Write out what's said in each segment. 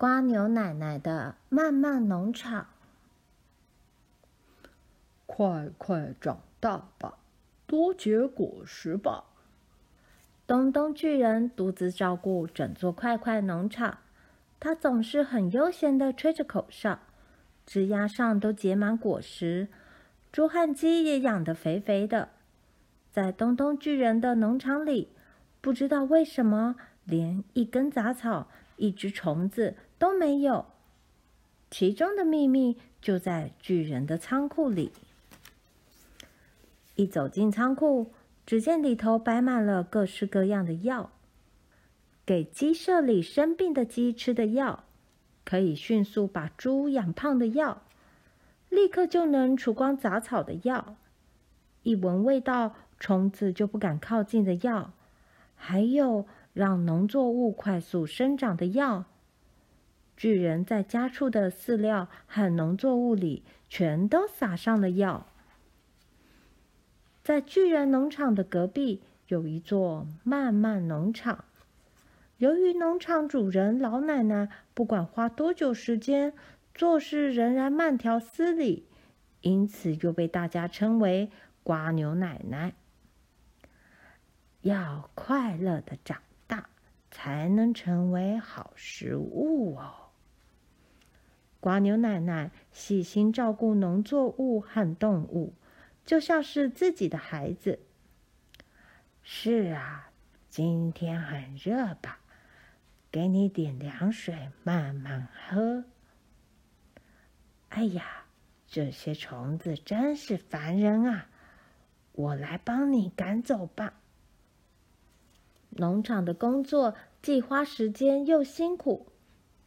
蜗牛奶奶的漫漫农场。快快长大吧，多结果实吧。东东巨人独自照顾整座快快农场，他总是很悠闲地吹着口哨，枝桠上都结满果实，猪和鸡也养得肥肥的。在东东巨人的农场里，不知道为什么，连一根杂草、一只虫子都没有。其中的秘密就在巨人的仓库里。一走进仓库，只见里头摆满了各式各样的药，给鸡舍里生病的鸡吃的药，可以迅速把猪养胖的药，立刻就能除光杂草的药，一闻味道，虫子就不敢靠近的药，还有让农作物快速生长的药。巨人在家畜的饲料和农作物里全都撒上了药。在巨人农场的隔壁有一座慢慢农场。由于农场主人老奶奶不管花多久时间，做事仍然慢条斯理，因此又被大家称为瓜牛奶奶。要快乐的长大，才能成为好食物哦。瓜牛奶奶细心照顾农作物和动物，就像是自己的孩子。是啊，今天很热吧？给你点凉水，慢慢喝。哎呀，这些虫子真是烦人啊！我来帮你赶走吧。农场的工作既花时间又辛苦，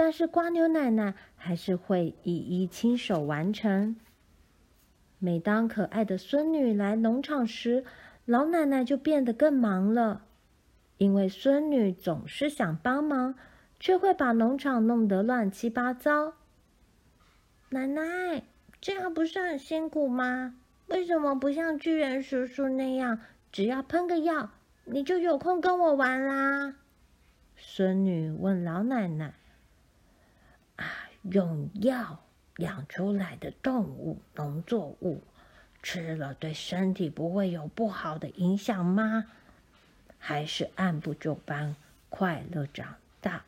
但是瓜牛奶奶还是会一一亲手完成。每当可爱的孙女来农场时，老奶奶就变得更忙了，因为孙女总是想帮忙，却会把农场弄得乱七八糟。奶奶，这样不是很辛苦吗？为什么不像巨人叔叔那样，只要喷个药？你就有空跟我玩啦。孙女问老奶奶：“，用药养出来的动物、农作物，吃了对身体不会有不好的影响吗？还是按部就班、快乐长大，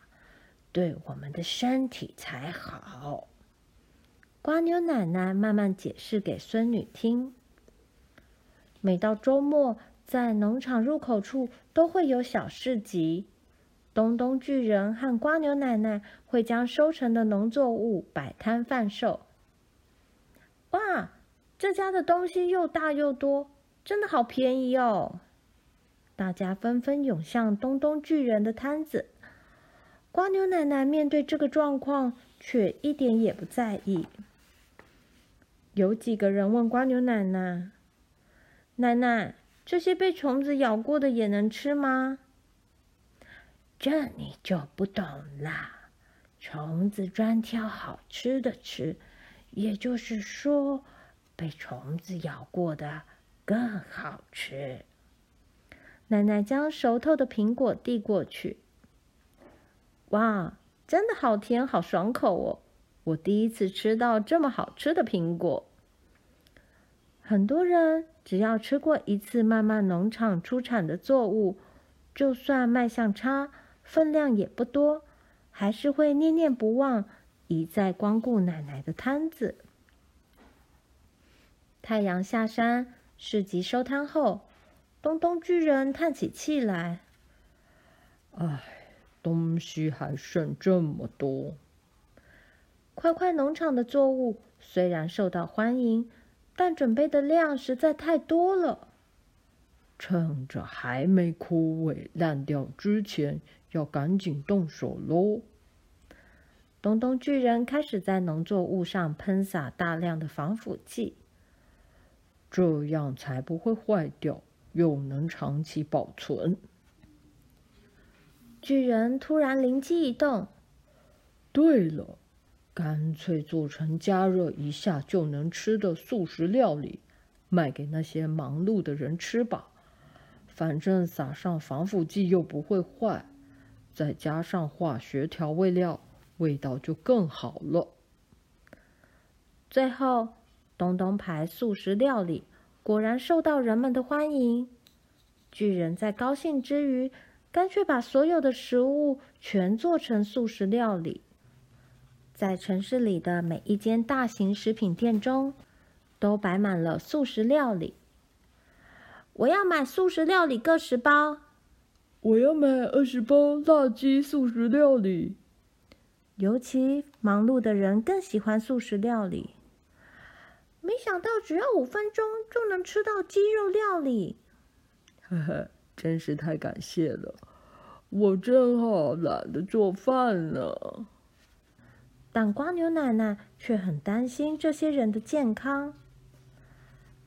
对我们的身体才好？”瓜牛奶奶慢慢解释给孙女听。每到周末，在农场入口处都会有小市集，东东巨人和瓜牛奶奶会将收成的农作物摆摊贩售。哇，这家的东西又大又多，真的好便宜哦！大家纷纷涌向东东巨人的摊子。瓜牛奶奶面对这个状况，却一点也不在意。有几个人问瓜牛奶奶：“奶奶。”这些被虫子咬过的也能吃吗？这你就不懂啦。虫子专挑好吃的吃，也就是说，被虫子咬过的更好吃。奶奶将熟透的苹果递过去。哇，真的好甜，好爽口哦！我第一次吃到这么好吃的苹果。很多人只要吃过一次慢慢农场出产的作物，就算卖相差，分量也不多，还是会念念不忘，一再光顾奶奶的摊子。太阳下山，市集收摊后，东东巨人叹起气来：“唉，东西还剩这么多。快快农场的作物虽然受到欢迎。”但准备的量实在太多了，趁着还没枯萎烂掉之前，要赶紧动手喽！东东巨人开始在农作物上喷洒大量的防腐剂，这样才不会坏掉，又能长期保存。巨人突然灵机一动，对了。干脆做成加热一下就能吃的速食料理，卖给那些忙碌的人吃吧。反正撒上防腐剂又不会坏，再加上化学调味料，味道就更好了。最后，东东牌素食料理果然受到人们的欢迎。巨人在高兴之余，干脆把所有的食物全做成素食料理。在城市里的每一间大型食品店中，都摆满了素食料理。我要买素食料理各十包。我要买二十包辣鸡素食料理。尤其忙碌的人更喜欢素食料理。没想到只要五分钟就能吃到鸡肉料理。呵呵，真是太感谢了！我正好懒得做饭呢。但瓜牛奶奶却很担心这些人的健康。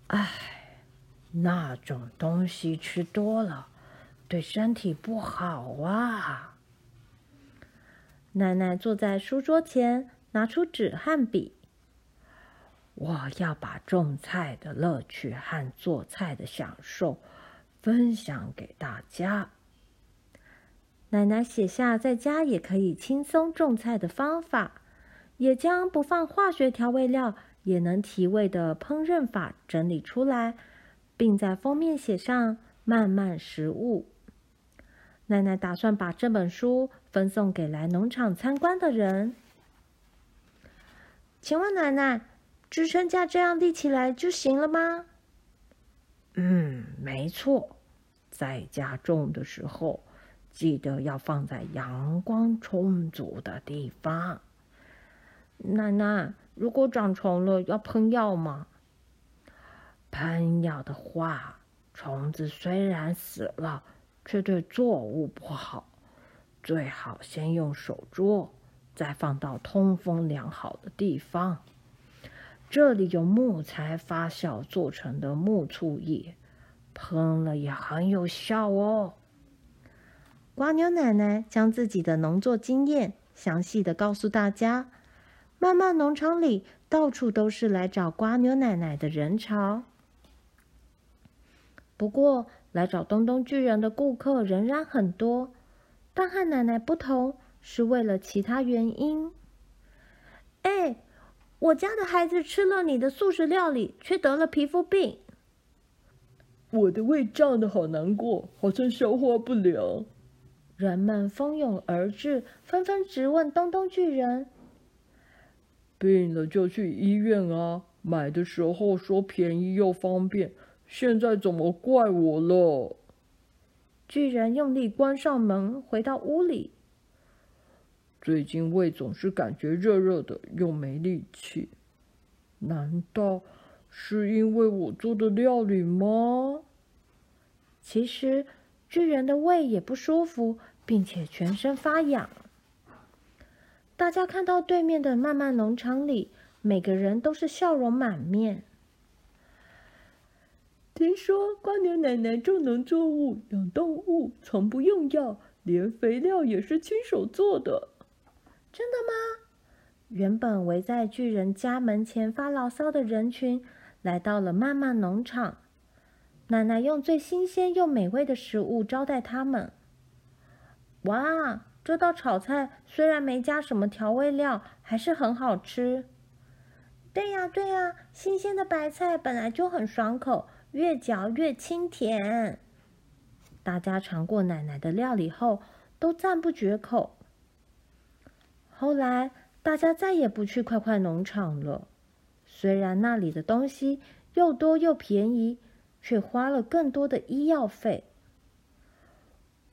唉，那种东西吃多了，对身体不好啊。奶奶坐在书桌前，拿出纸和笔。我要把种菜的乐趣和做菜的享受分享给大家。奶奶写下在家也可以轻松种菜的方法。也将不放化学调味料也能提味的烹饪法整理出来，并在封面写上“慢慢食物”。奶奶打算把这本书分送给来农场参观的人。请问奶奶，支撑架这样立起来就行了吗？嗯，没错。在家种的时候，记得要放在阳光充足的地方。奶奶，如果长虫了，要喷药吗？喷药的话，虫子虽然死了，却对作物不好。最好先用手捉，再放到通风良好的地方。这里有木材发酵做成的木醋液，喷了也很有效哦。瓜牛奶奶将自己的农作经验详细的告诉大家。慢慢农场里到处都是来找瓜牛奶奶的人潮。不过，来找东东巨人的顾客仍然很多，但和奶奶不同，是为了其他原因。哎，我家的孩子吃了你的素食料理，却得了皮肤病。我的胃胀得好难过，好像消化不良。人们蜂拥而至，纷纷质问东东巨人。病了就去医院啊！买的时候说便宜又方便，现在怎么怪我了？巨人用力关上门，回到屋里。最近胃总是感觉热热的，又没力气。难道是因为我做的料理吗？其实巨人的胃也不舒服，并且全身发痒。大家看到对面的慢慢农场里，每个人都是笑容满面。听说瓜牛奶奶种农作物、养动物，从不用药，连肥料也是亲手做的。真的吗？原本围在巨人家门前发牢骚的人群，来到了慢慢农场。奶奶用最新鲜又美味的食物招待他们。哇！这道炒菜虽然没加什么调味料，还是很好吃。对呀，对呀，新鲜的白菜本来就很爽口，越嚼越清甜。大家尝过奶奶的料理后，都赞不绝口。后来，大家再也不去快快农场了。虽然那里的东西又多又便宜，却花了更多的医药费。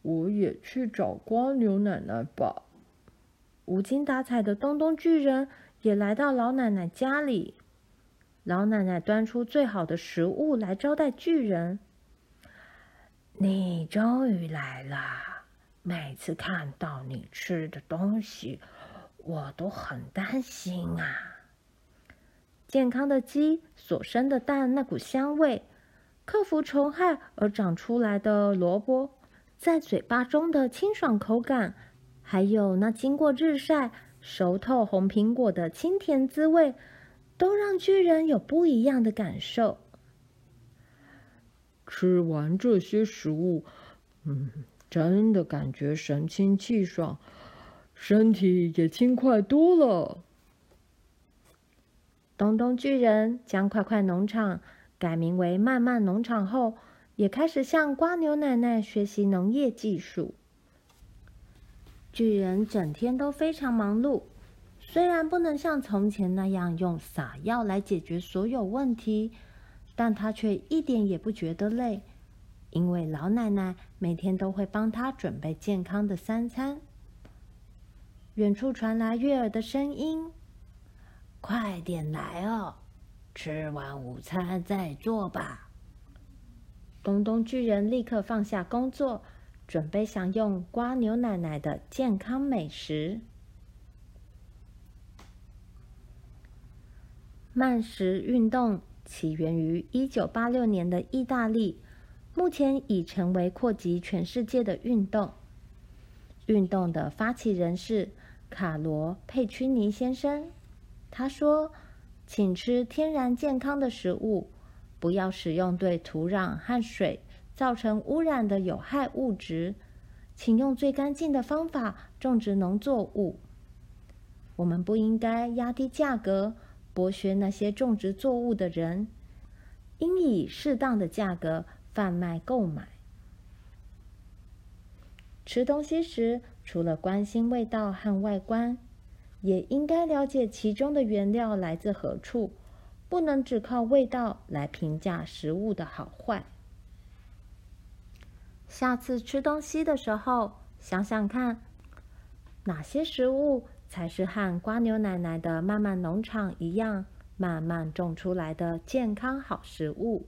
我也去找蜗牛奶奶吧。无精打采的东东巨人也来到老奶奶家里。老奶奶端出最好的食物来招待巨人。你终于来了！每次看到你吃的东西，我都很担心啊。健康的鸡所生的蛋那股香味，克服虫害而长出来的萝卜。在嘴巴中的清爽口感，还有那经过日晒熟透红苹果的清甜滋味，都让巨人有不一样的感受。吃完这些食物，嗯，真的感觉神清气爽，身体也轻快多了。东东巨人将快快农场改名为慢慢农场后，也开始向瓜牛奶奶学习农业技术。巨人整天都非常忙碌，虽然不能像从前那样用撒药来解决所有问题，但他却一点也不觉得累。因为老奶奶每天都会帮他准备健康的三餐。远处传来悦耳的声音：“快点来哦，吃完午餐再做吧。”东东巨人立刻放下工作，准备享用瓜牛奶奶的健康美食。慢食运动起源于一九八六年的意大利。目前已成为扩及全世界的运动。运动的发起人是卡罗佩屈尼先生。他说：“请吃天然健康的食物，不要使用对土壤和水造成污染的有害物质，请用最干净的方法种植农作物。我们不应该压低价格，剥削那些种植作物的人，应以适当的价格。”贩卖购买。吃东西时，除了关心味道和外观，也应该了解其中的原料来自何处，不能只靠味道来评价食物的好坏。下次吃东西的时候，想想看，哪些食物才是和瓜牛奶奶的慢慢农场一样，慢慢种出来的健康好食物。